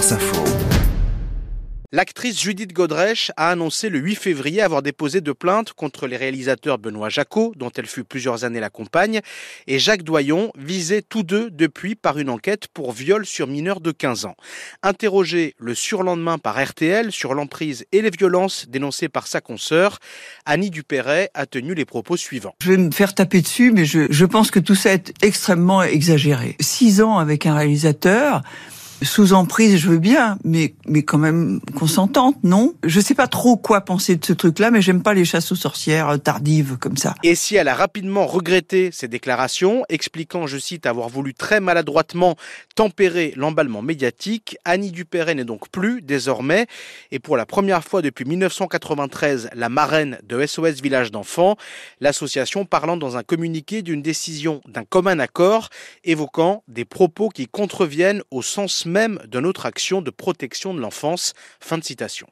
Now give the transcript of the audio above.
Info. L'actrice Judith Godrèche a annoncé le 8 février avoir déposé de plainte contre les réalisateurs Benoît Jacot, dont elle fut plusieurs années la compagne, et Jacques Doyon, visés tous deux depuis par une enquête pour viol sur mineur de 15 ans. Interrogé le surlendemain par RTL sur l'emprise et les violences dénoncées par sa consoeur, Annie Dupéret a tenu les propos suivants. Je vais me faire taper dessus, mais je, je pense que tout ça est extrêmement exagéré. Six ans avec un réalisateur, sous emprise, je veux bien, mais mais quand même consentante, non? Je sais pas trop quoi penser de ce truc-là, mais j'aime pas les chasses aux sorcières tardives comme ça. Et si elle a rapidement regretté ses déclarations, expliquant, je cite, avoir voulu très maladroitement tempérer l'emballement médiatique, Annie Dupéret n'est donc plus désormais, et pour la première fois depuis 1993, la marraine de SOS Village d'enfants, l'association parlant dans un communiqué d'une décision d'un commun accord, évoquant des propos qui contreviennent au sens même de notre action de protection de l'enfance. Fin de citation.